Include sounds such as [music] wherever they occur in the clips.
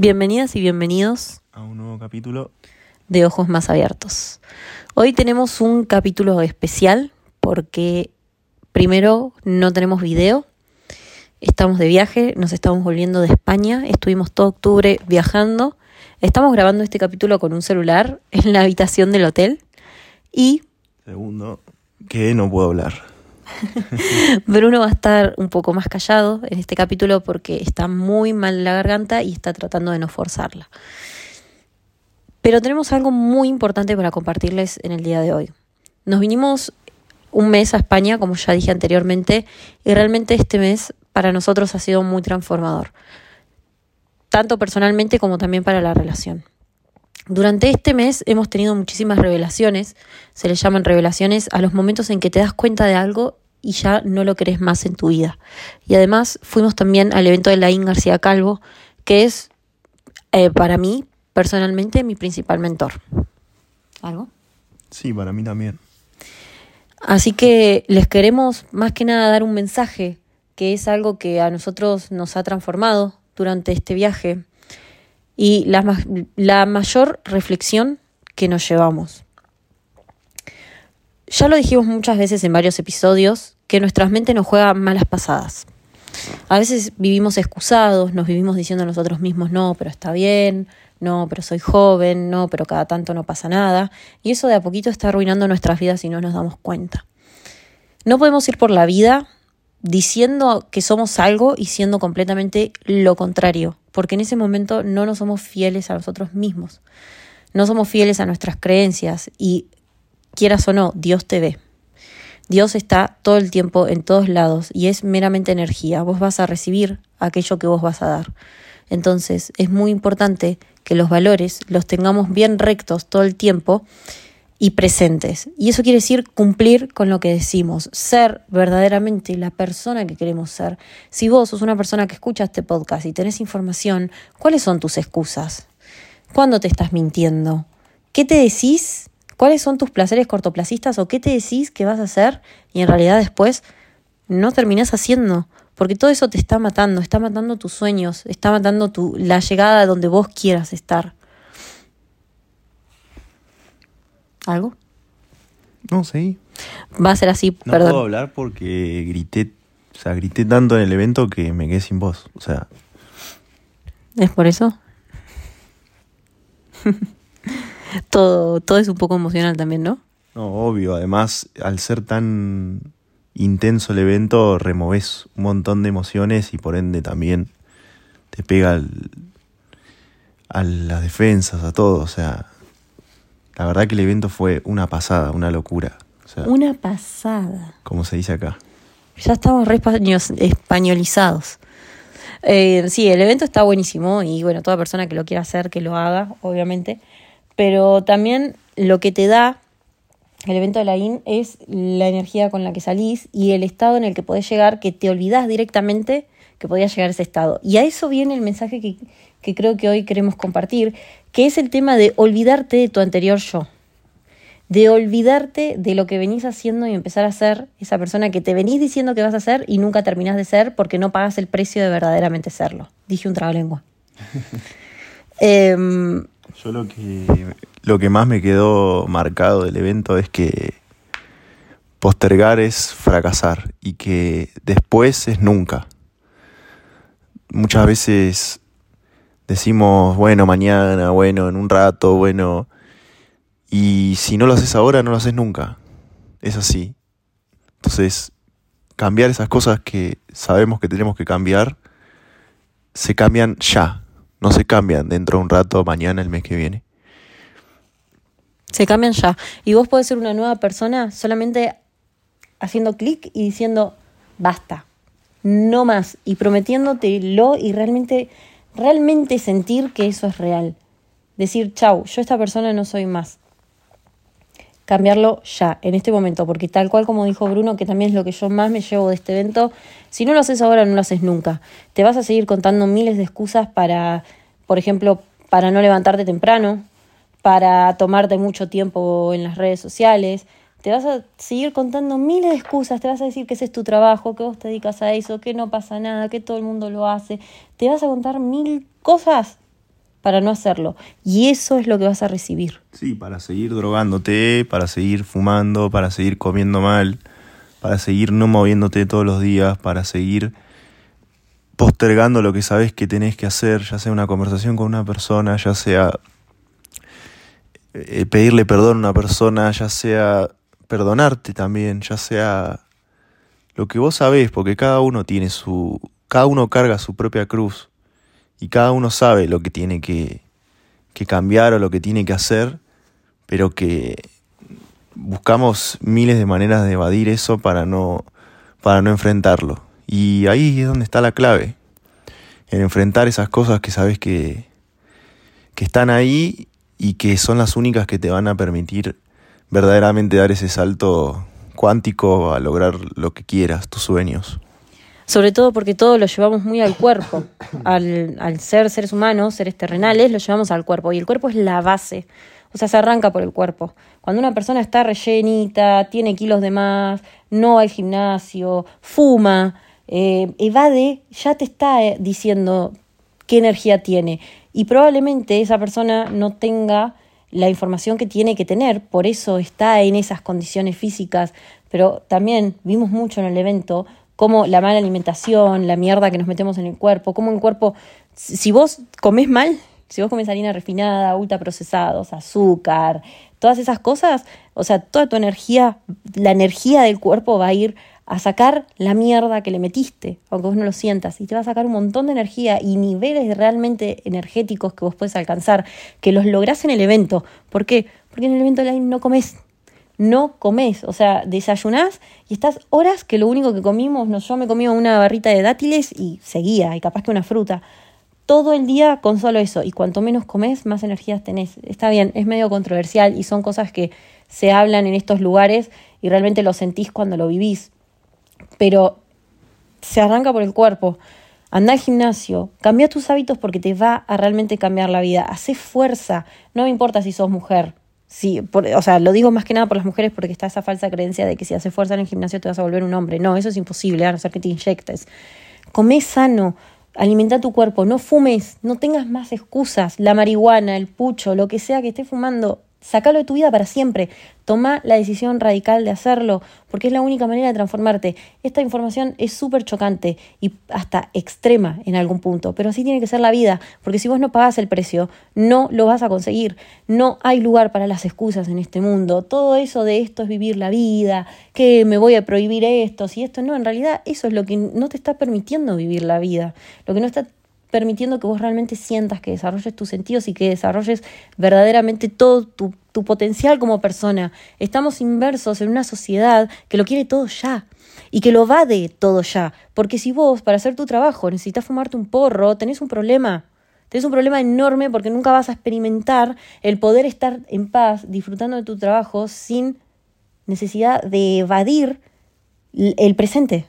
Bienvenidas y bienvenidos a un nuevo capítulo. de Ojos Más Abiertos. Hoy tenemos un capítulo especial porque primero no tenemos video, estamos de viaje, nos estamos volviendo de España, estuvimos todo octubre viajando, estamos grabando este capítulo con un celular en la habitación del hotel. Y... Segundo, que no puedo hablar. [laughs] Bruno va a estar un poco más callado en este capítulo porque está muy mal la garganta y está tratando de no forzarla. Pero tenemos algo muy importante para compartirles en el día de hoy. Nos vinimos un mes a España, como ya dije anteriormente, y realmente este mes para nosotros ha sido muy transformador, tanto personalmente como también para la relación. Durante este mes hemos tenido muchísimas revelaciones, se le llaman revelaciones a los momentos en que te das cuenta de algo y ya no lo querés más en tu vida. Y además fuimos también al evento de Laín García Calvo, que es eh, para mí personalmente mi principal mentor. ¿Algo? Sí, para mí también. Así que les queremos más que nada dar un mensaje, que es algo que a nosotros nos ha transformado durante este viaje y la, la mayor reflexión que nos llevamos. Ya lo dijimos muchas veces en varios episodios, que nuestras mentes nos juegan malas pasadas. A veces vivimos excusados, nos vivimos diciendo a nosotros mismos, no, pero está bien, no, pero soy joven, no, pero cada tanto no pasa nada. Y eso de a poquito está arruinando nuestras vidas y no nos damos cuenta. No podemos ir por la vida diciendo que somos algo y siendo completamente lo contrario, porque en ese momento no nos somos fieles a nosotros mismos, no somos fieles a nuestras creencias y quieras o no, Dios te ve. Dios está todo el tiempo en todos lados y es meramente energía. Vos vas a recibir aquello que vos vas a dar. Entonces es muy importante que los valores los tengamos bien rectos todo el tiempo y presentes. Y eso quiere decir cumplir con lo que decimos, ser verdaderamente la persona que queremos ser. Si vos sos una persona que escucha este podcast y tenés información, ¿cuáles son tus excusas? ¿Cuándo te estás mintiendo? ¿Qué te decís? ¿Cuáles son tus placeres cortoplacistas o qué te decís que vas a hacer y en realidad después no terminás haciendo? Porque todo eso te está matando, está matando tus sueños, está matando tu, la llegada donde vos quieras estar. ¿Algo? No, sí. Va a ser así, no perdón. No puedo hablar porque grité, o sea, grité tanto en el evento que me quedé sin voz. O sea. ¿Es por eso? [laughs] todo, todo es un poco emocional también, ¿no? No, obvio. Además, al ser tan intenso el evento, removes un montón de emociones y por ende también te pega al, a las defensas, a todo. O sea, la verdad que el evento fue una pasada, una locura. O sea, una pasada. Como se dice acá. Ya estamos re españolizados. Eh, sí, el evento está buenísimo y bueno, toda persona que lo quiera hacer, que lo haga, obviamente. Pero también lo que te da el evento de la IN es la energía con la que salís y el estado en el que podés llegar, que te olvidás directamente que podías llegar a ese estado. Y a eso viene el mensaje que, que creo que hoy queremos compartir, que es el tema de olvidarte de tu anterior yo, de olvidarte de lo que venís haciendo y empezar a ser esa persona que te venís diciendo que vas a ser y nunca terminás de ser porque no pagas el precio de verdaderamente serlo. Dije un trabalengua. [laughs] eh, Yo lo que, lo que más me quedó marcado del evento es que postergar es fracasar y que después es nunca. Muchas veces decimos, bueno, mañana, bueno, en un rato, bueno, y si no lo haces ahora, no lo haces nunca. Es así. Entonces, cambiar esas cosas que sabemos que tenemos que cambiar, se cambian ya, no se cambian dentro de un rato, mañana, el mes que viene. Se cambian ya. Y vos podés ser una nueva persona solamente haciendo clic y diciendo, basta, no más. Y prometiéndotelo y realmente, realmente sentir que eso es real. Decir, chau, yo esta persona no soy más. Cambiarlo ya, en este momento, porque tal cual como dijo Bruno, que también es lo que yo más me llevo de este evento, si no lo haces ahora, no lo haces nunca. Te vas a seguir contando miles de excusas para, por ejemplo, para no levantarte temprano, para tomarte mucho tiempo en las redes sociales. Te vas a seguir contando miles de excusas, te vas a decir que ese es tu trabajo, que vos te dedicas a eso, que no pasa nada, que todo el mundo lo hace. Te vas a contar mil cosas para no hacerlo. Y eso es lo que vas a recibir. Sí, para seguir drogándote, para seguir fumando, para seguir comiendo mal, para seguir no moviéndote todos los días, para seguir postergando lo que sabes que tenés que hacer, ya sea una conversación con una persona, ya sea eh, pedirle perdón a una persona, ya sea perdonarte también, ya sea lo que vos sabés, porque cada uno tiene su, cada uno carga su propia cruz y cada uno sabe lo que tiene que, que cambiar o lo que tiene que hacer, pero que buscamos miles de maneras de evadir eso para no, para no enfrentarlo. Y ahí es donde está la clave, en enfrentar esas cosas que sabes que, que están ahí y que son las únicas que te van a permitir verdaderamente dar ese salto cuántico a lograr lo que quieras, tus sueños. Sobre todo porque todo lo llevamos muy al cuerpo. Al, ser seres humanos, seres terrenales, lo llevamos al cuerpo. Y el cuerpo es la base. O sea, se arranca por el cuerpo. Cuando una persona está rellenita, tiene kilos de más, no va al gimnasio, fuma, eh, evade, ya te está eh, diciendo qué energía tiene. Y probablemente esa persona no tenga la información que tiene que tener, por eso está en esas condiciones físicas, pero también vimos mucho en el evento cómo la mala alimentación, la mierda que nos metemos en el cuerpo, cómo el cuerpo, si vos comes mal, si vos comes harina refinada, ultraprocesados, azúcar, todas esas cosas, o sea, toda tu energía, la energía del cuerpo va a ir a sacar la mierda que le metiste, aunque vos no lo sientas, y te va a sacar un montón de energía y niveles realmente energéticos que vos puedes alcanzar, que los lográs en el evento. ¿Por qué? Porque en el evento online no comes, no comes, o sea, desayunás y estás horas que lo único que comimos, no, yo me comía una barrita de dátiles y seguía, y capaz que una fruta todo el día con solo eso. Y cuanto menos comes, más energías tenés. Está bien, es medio controversial y son cosas que se hablan en estos lugares y realmente lo sentís cuando lo vivís. Pero se arranca por el cuerpo. Anda al gimnasio, cambia tus hábitos porque te va a realmente cambiar la vida. Hacé fuerza, no me importa si sos mujer. Sí, o sea, lo digo más que nada por las mujeres porque está esa falsa creencia de que si haces fuerza en el gimnasio te vas a volver un hombre. No, eso es imposible, a no ser que te inyectes. Come sano, alimenta tu cuerpo, no fumes, no tengas más excusas, la marihuana, el pucho, lo que sea que estés fumando, Sácalo de tu vida para siempre. Toma la decisión radical de hacerlo, porque es la única manera de transformarte. Esta información es súper chocante y hasta extrema en algún punto, pero así tiene que ser la vida, porque si vos no pagás el precio, no lo vas a conseguir. No hay lugar para las excusas en este mundo. Todo eso de esto es vivir la vida, que me voy a prohibir esto, si esto no, en realidad eso es lo que no te está permitiendo vivir la vida. Lo que no está permitiendo que vos realmente sientas que desarrolles tus sentidos y que desarrolles verdaderamente todo tu, tu potencial como persona. Estamos inversos en una sociedad que lo quiere todo ya y que lo va de todo ya. Porque si vos, para hacer tu trabajo, necesitas fumarte un porro, tenés un problema. Tenés un problema enorme porque nunca vas a experimentar el poder estar en paz, disfrutando de tu trabajo, sin necesidad de evadir el presente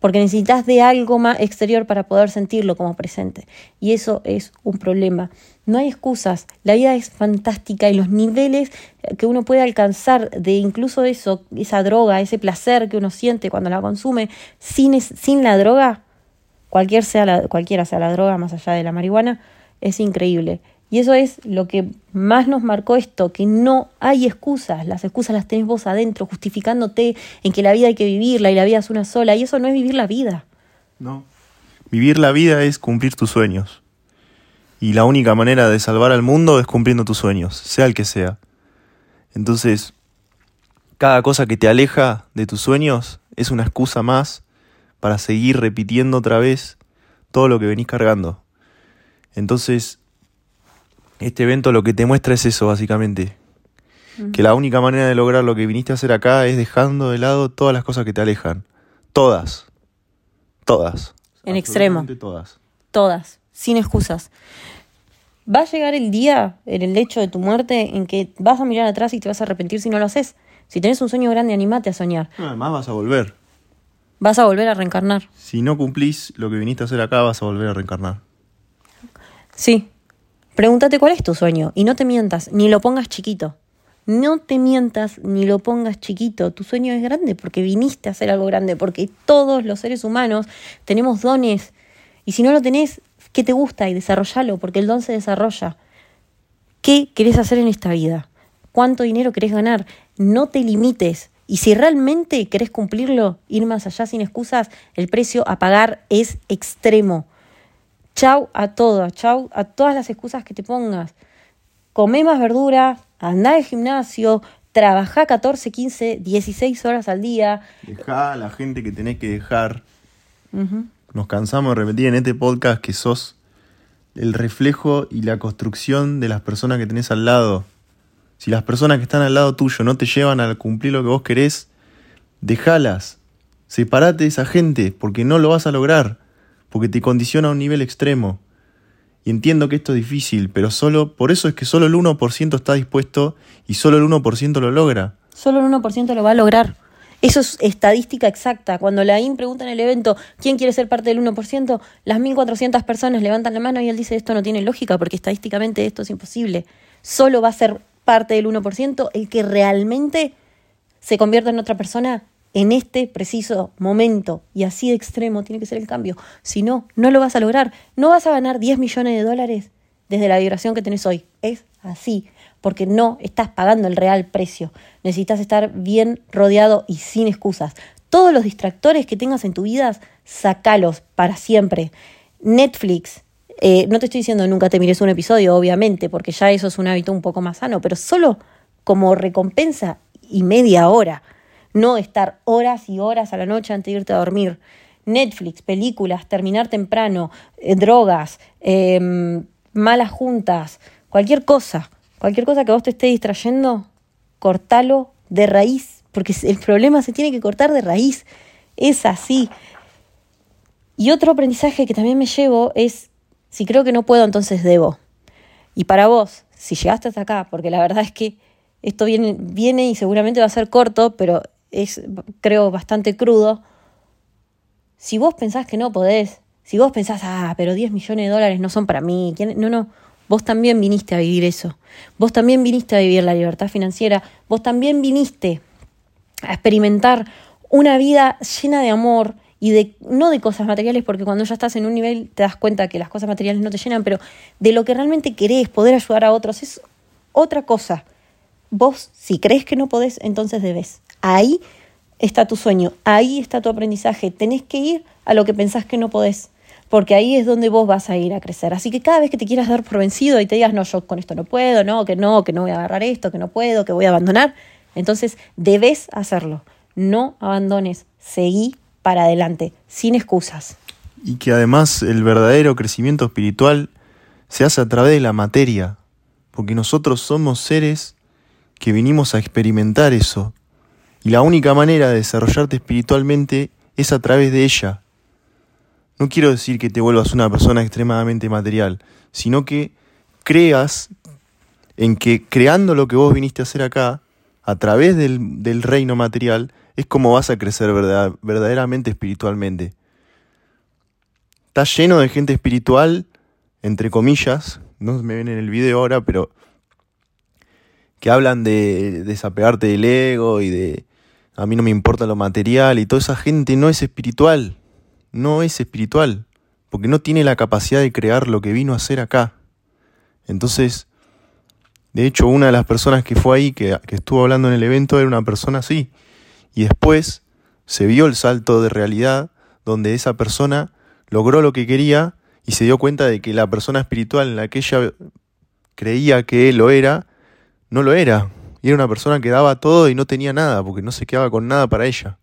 porque necesitas de algo más exterior para poder sentirlo como presente. Y eso es un problema. No hay excusas, la vida es fantástica y los niveles que uno puede alcanzar de incluso eso, esa droga, ese placer que uno siente cuando la consume, sin, sin la droga, cualquier sea la, cualquiera sea la droga, más allá de la marihuana, es increíble. Y eso es lo que más nos marcó esto, que no hay excusas, las excusas las tenés vos adentro, justificándote en que la vida hay que vivirla y la vida es una sola, y eso no es vivir la vida. No. Vivir la vida es cumplir tus sueños. Y la única manera de salvar al mundo es cumpliendo tus sueños, sea el que sea. Entonces, cada cosa que te aleja de tus sueños es una excusa más para seguir repitiendo otra vez todo lo que venís cargando. Entonces, este evento lo que te muestra es eso, básicamente. Que la única manera de lograr lo que viniste a hacer acá es dejando de lado todas las cosas que te alejan. Todas. Todas. En extremo. Todas. Todas. Sin excusas. Va a llegar el día, en el hecho de tu muerte, en que vas a mirar atrás y te vas a arrepentir si no lo haces. Si tenés un sueño grande, animate a soñar. además vas a volver. Vas a volver a reencarnar. Si no cumplís lo que viniste a hacer acá, vas a volver a reencarnar. Sí, Pregúntate cuál es tu sueño y no te mientas, ni lo pongas chiquito. No te mientas ni lo pongas chiquito. Tu sueño es grande porque viniste a hacer algo grande, porque todos los seres humanos tenemos dones. Y si no lo tenés, qué te gusta y desarrollalo, porque el don se desarrolla. ¿Qué querés hacer en esta vida? ¿Cuánto dinero querés ganar? No te limites. Y si realmente querés cumplirlo, ir más allá sin excusas, el precio a pagar es extremo. Chau a todo, chau a todas las excusas que te pongas. Come más verdura, anda al gimnasio, trabaja 14, 15, 16 horas al día. Deja a la gente que tenés que dejar. Nos cansamos de repetir en este podcast que sos el reflejo y la construcción de las personas que tenés al lado. Si las personas que están al lado tuyo no te llevan a cumplir lo que vos querés, dejalas. Separate de esa gente porque no lo vas a lograr, porque te condiciona a un nivel extremo. Y entiendo que esto es difícil, pero solo por eso es que solo el 1% está dispuesto y solo el 1% lo logra. Solo el 1% lo va a lograr. Eso es estadística exacta. Cuando la IN pregunta en el evento quién quiere ser parte del 1%, las 1.400 personas levantan la mano y él dice esto no tiene lógica porque estadísticamente esto es imposible. Solo va a ser parte del 1% el que realmente se convierta en otra persona en este preciso momento y así de extremo tiene que ser el cambio. Si no, no lo vas a lograr. No vas a ganar 10 millones de dólares desde la vibración que tenés hoy. Es así porque no estás pagando el real precio. Necesitas estar bien rodeado y sin excusas. Todos los distractores que tengas en tu vida, sacalos para siempre. Netflix, eh, no te estoy diciendo nunca te mires un episodio, obviamente, porque ya eso es un hábito un poco más sano, pero solo como recompensa y media hora. No estar horas y horas a la noche antes de irte a dormir. Netflix, películas, terminar temprano, eh, drogas, em, malas juntas, cualquier cosa. Cualquier cosa que vos te esté distrayendo, cortalo de raíz, porque [laughs] el problema se tiene que cortar de raíz. Es así. Y otro aprendizaje que también me llevo es, si creo que no puedo, entonces debo. Y para vos, si llegaste hasta acá, porque la verdad es que esto viene, viene y seguramente va a ser corto, pero es, creo, bastante crudo. Si vos pensás que no podés, si vos pensás, ah, pero 10 millones de dólares no son para mí, no, no, Vos también viniste a vivir eso. Vos también viniste a vivir la libertad financiera. Vos también viniste a experimentar una vida llena de amor y de no de cosas materiales, porque cuando ya estás en un nivel te das cuenta que las cosas materiales no te llenan, pero de lo que realmente querés, poder ayudar a otros, es otra cosa. Vos, si crees que no podés, entonces debes. Ahí está tu sueño, ahí está tu aprendizaje. Tenés que ir a lo que pensás que no podés porque ahí es donde vos vas a ir a crecer. Así que cada vez que te quieras dar por vencido y te digas, no, yo con esto no puedo, no, que no, que no voy a agarrar esto, que no puedo, que voy a abandonar, entonces debes hacerlo. No abandones, seguí para adelante, sin excusas. Y que además el verdadero crecimiento espiritual se hace a través de la materia, porque nosotros somos seres que vinimos a experimentar eso. Y la única manera de desarrollarte espiritualmente es a través de ella, no quiero decir que te vuelvas una persona extremadamente material, sino que creas en que creando lo que vos viniste a hacer acá, a través del, reino material, es como vas a crecer verdaderamente espiritualmente. Está lleno de gente espiritual, entre comillas, no me ven en el video ahora, pero que hablan de desapegarte del ego y de a mí no me importa lo material y toda esa gente no es espiritual no es espiritual, porque no tiene la capacidad de crear lo que vino a hacer acá. Entonces, de hecho, una de las personas que fue ahí, que, estuvo hablando en el evento, era una persona así. Y después se vio el salto de realidad donde esa persona logró lo que quería y se dio cuenta de que la persona espiritual en la que ella creía que él lo era, no lo era. Y era una persona que daba todo y no tenía nada, porque no se quedaba con nada para ella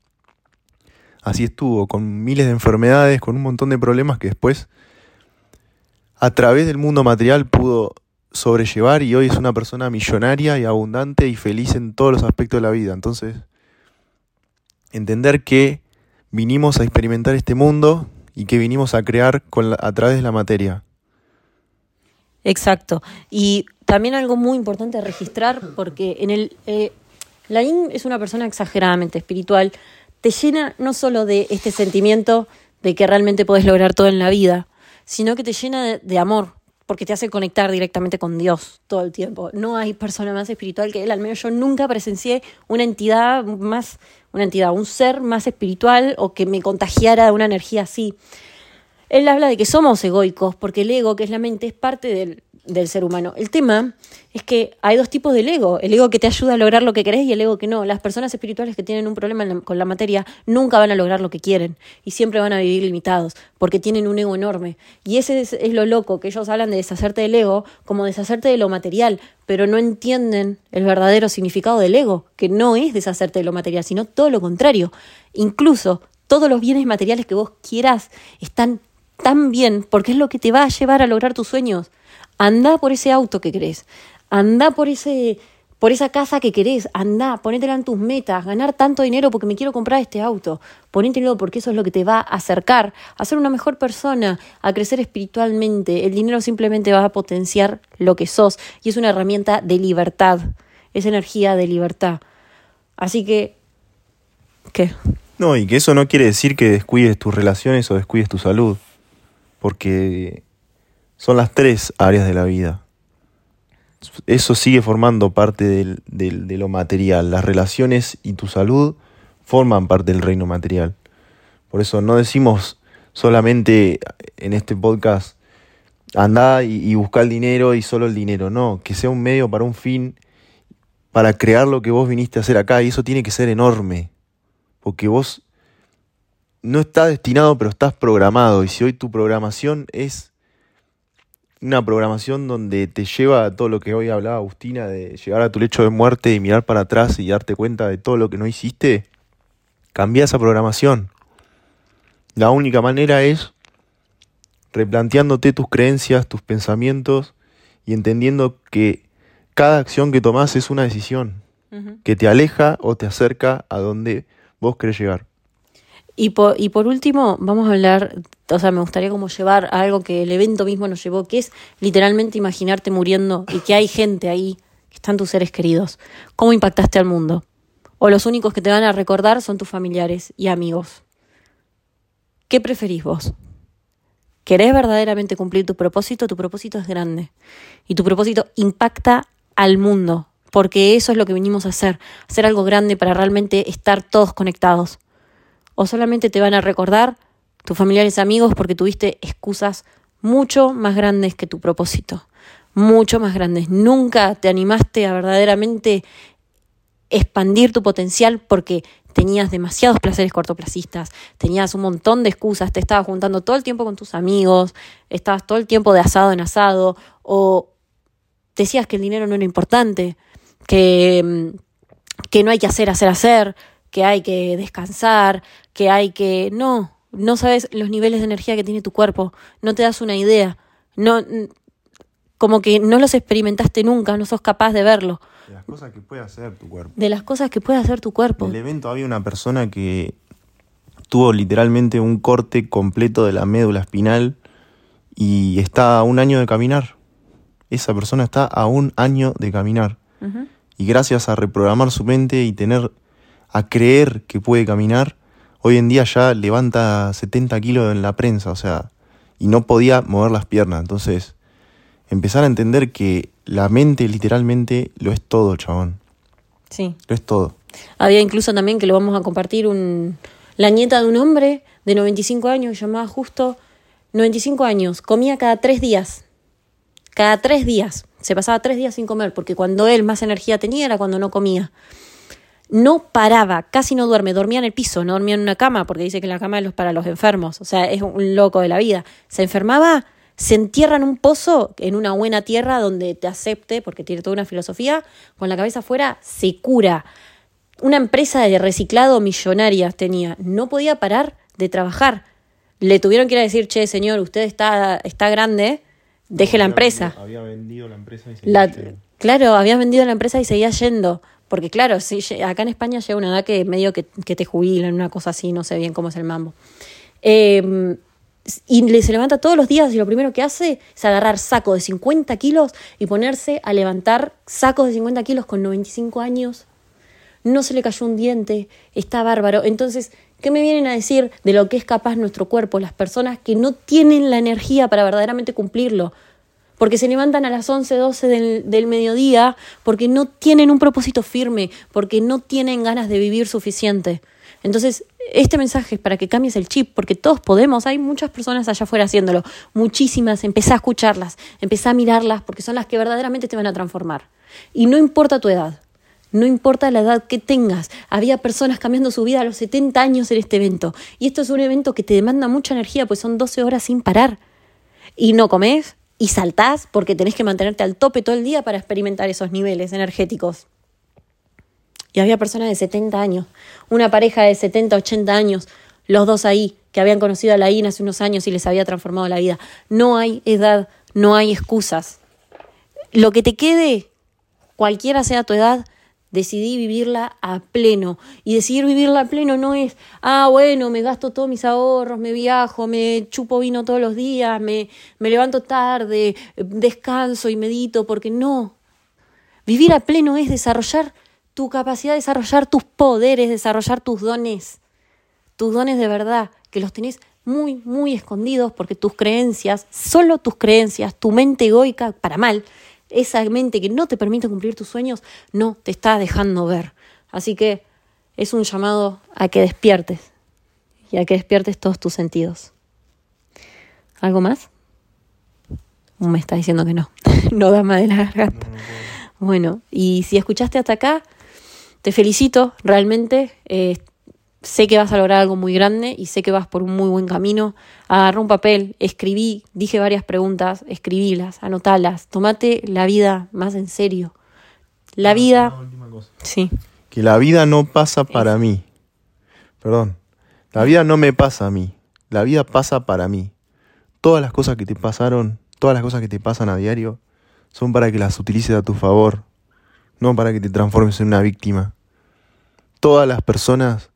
así estuvo, con miles de enfermedades, con un montón de problemas que después, a través del mundo material, pudo sobrellevar y hoy es una persona millonaria y abundante y feliz en todos los aspectos de la vida. Entonces, entender que vinimos a experimentar este mundo y que vinimos a crear con a través de la materia. Exacto. Y también algo muy importante registrar, porque en el eh, Laín es una persona exageradamente espiritual, te llena no solo de este sentimiento de que realmente puedes lograr todo en la vida, sino que te llena de, amor, porque te hace conectar directamente con Dios todo el tiempo. No hay persona más espiritual que Él, al menos yo nunca presencié una entidad más, una entidad, un ser más espiritual o que me contagiara de una energía así. él habla de que somos egoicos, porque el ego, que es la mente, es parte del, del ser humano. El tema es que hay dos tipos del ego, el ego que te ayuda a lograr lo que querés y el ego que no. Las personas espirituales que tienen un problema con la materia nunca van a lograr lo que quieren y siempre van a vivir limitados porque tienen un ego enorme. Y ese es, es lo loco, que ellos hablan de deshacerte del ego como deshacerte de lo material, pero no entienden el verdadero significado del ego, que no es deshacerte de lo material, sino todo lo contrario. Incluso todos los bienes materiales que vos quieras están tan bien porque es lo que te va a llevar a lograr tus sueños. Anda por ese auto que querés, anda por ese por esa casa que querés, anda, ponétela en tus metas, ganar tanto dinero porque me quiero comprar este auto, ponételo porque eso es lo que te va a acercar a ser una mejor persona, a crecer espiritualmente. El dinero simplemente va a potenciar lo que sos y es una herramienta de libertad, es energía de libertad. Así que, ¿qué? No, y que eso no quiere decir que descuides tus relaciones o descuides tu salud, porque son las tres áreas de la vida. Eso sigue formando parte de lo material. Las relaciones y tu salud forman parte del reino material. Por eso no decimos solamente en este podcast anda y, y busca el dinero y solo el dinero. No, que sea un medio para un fin, para crear lo que vos viniste a hacer acá. Y eso tiene que ser enorme. Porque vos no estás destinado, pero estás programado. Y si hoy tu programación es una programación donde te lleva a todo lo que hoy hablaba Agustina, de llegar a tu lecho de muerte y mirar para atrás y darte cuenta de todo lo que no hiciste, cambia esa programación. La única manera es replanteándote tus creencias, tus pensamientos y entendiendo que cada acción que tomas es una decisión que te aleja o te acerca a donde vos querés llegar. Y por, y por último, vamos a hablar, o sea, me gustaría como llevar a algo que el evento mismo nos llevó, que es literalmente imaginarte muriendo y que hay gente ahí, que están tus seres queridos. ¿Cómo impactaste al mundo? O los únicos que te van a recordar son tus familiares y amigos. ¿Qué preferís vos? ¿Querés verdaderamente cumplir tu propósito? Tu propósito es grande. Y tu propósito impacta al mundo, porque eso es lo que vinimos a hacer, hacer algo grande para realmente estar todos conectados o solamente te van a recordar tus familiares amigos porque tuviste excusas mucho más grandes que tu propósito, mucho más grandes. Nunca te animaste a verdaderamente expandir tu potencial porque tenías demasiados placeres cortoplacistas, tenías un montón de excusas, te estabas juntando todo el tiempo con tus amigos, estabas todo el tiempo de asado en asado, o decías que el dinero no era importante, que, que no hay que hacer, hacer, hacer, que hay que descansar, que hay que... No, no sabes los niveles de energía que tiene tu cuerpo, no te das una idea, no, como que no los experimentaste nunca, no sos capaz de verlo. De las cosas que puede hacer tu cuerpo. De las cosas que puede hacer tu cuerpo. En el evento había una persona que tuvo literalmente un corte completo de la médula espinal y está a un año de caminar. Esa persona está a un año de caminar. Y gracias a reprogramar su mente y tener a creer que puede caminar, hoy en día ya levanta 70 kilos en la prensa, o sea, y no podía mover las piernas. Entonces, empezar a entender que la mente literalmente lo es todo, chabón. Sí. Lo es todo. Había incluso también que lo vamos a compartir un, la nieta de un hombre de 95 años, llamaba justo 95 años, comía cada tres días. Cada tres días. Se pasaba tres días sin comer, porque cuando él más energía tenía era cuando no comía no paraba, casi no duerme, dormía en el piso, no dormía en una cama, porque dice que la cama es para los enfermos, o sea, es un loco de la vida. Se enfermaba, se entierra en un pozo, en una buena tierra donde te acepte, porque tiene toda una filosofía, con la cabeza afuera, se cura. Una empresa de reciclado millonaria tenía, no podía parar de trabajar. Le tuvieron que ir a decir, che, señor, usted está, está grande, deje la empresa. Había vendido la empresa y seguía Claro, había vendido la empresa y seguía yendo. Porque claro, si, acá en España llega una edad que medio que, que, te jubilan, una cosa así, no sé bien cómo es el mambo. Eh, y se levanta todos los días y lo primero que hace es agarrar saco de 50 kilos y ponerse a levantar sacos de 50 kilos con 95 años. No se le cayó un diente, está bárbaro. Entonces, ¿qué me vienen a decir de lo que es capaz nuestro cuerpo? Las personas que no tienen la energía para verdaderamente cumplirlo porque se levantan a las 11, 12 del, del, mediodía, porque no tienen un propósito firme, porque no tienen ganas de vivir suficiente. Entonces, este mensaje es para que cambies el chip, porque todos podemos, hay muchas personas allá afuera haciéndolo, muchísimas, empezá a escucharlas, empezá a mirarlas, porque son las que verdaderamente te van a transformar. Y no importa tu edad, no importa la edad que tengas, había personas cambiando su vida a los 70 años en este evento. Y esto es un evento que te demanda mucha energía, pues son 12 horas sin parar. Y no comes y saltás porque tenés que mantenerte al tope todo el día para experimentar esos niveles energéticos. Y había personas de 70 años, una pareja de 70, 80 años, los dos ahí, que habían conocido a la INA hace unos años y les había transformado la vida. No hay edad, no hay excusas. Lo que te quede, cualquiera sea tu edad, decidí vivirla a pleno. Y decidir vivirla a pleno no es, ah, bueno, me gasto todos mis ahorros, me viajo, me chupo vino todos los días, me, me levanto tarde, descanso y medito, porque no. Vivir a pleno es desarrollar tu capacidad de desarrollar tus poderes, desarrollar tus dones, tus dones de verdad, que los tenés muy, muy escondidos porque tus creencias, solo tus creencias, tu mente egoica, para mal, esa mente que no te permite cumplir tus sueños, no te está dejando ver. Así que es un llamado a que despiertes y a que despiertes todos tus sentidos. ¿Algo más? Me está diciendo que no, [laughs] no da más de la garganta. Bueno, y si escuchaste hasta acá, te felicito, realmente. Eh, sé que vas a lograr algo muy grande y sé que vas por un muy buen camino. Agarra un papel, escribí, dije varias preguntas, escribílas, anotalas. Tomate la vida más en serio. La vida. Sí. Que la vida no pasa para mí. Perdón. La vida no me pasa a mí. La vida pasa para mí. Todas las cosas que te pasaron, todas las cosas que te pasan a diario, son para que las utilices a tu favor, no para que te transformes en una víctima. Todas las personas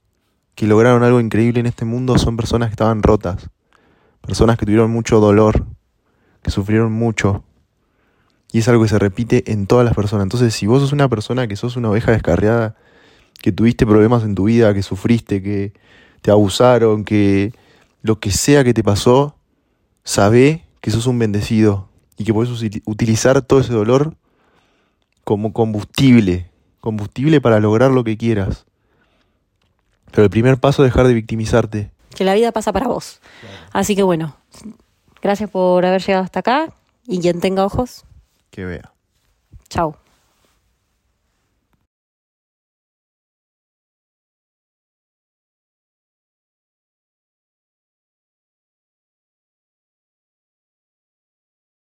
que lograron algo increíble en este mundo son personas que estaban rotas, personas que tuvieron mucho dolor, que sufrieron mucho. Y es algo que se repite en todas las personas. Entonces, si vos sos una persona que sos una oveja descarriada, que tuviste problemas en tu vida, que sufriste, que te abusaron, que lo que sea que te pasó, sabe que sos un bendecido y que puedes utilizar todo ese dolor como combustible, combustible para lograr lo que quieras. Pero el primer paso es dejar de victimizarte. Que la vida pasa para vos. Así que bueno, gracias por haber llegado hasta acá y quien tenga ojos. Que vea. Chao.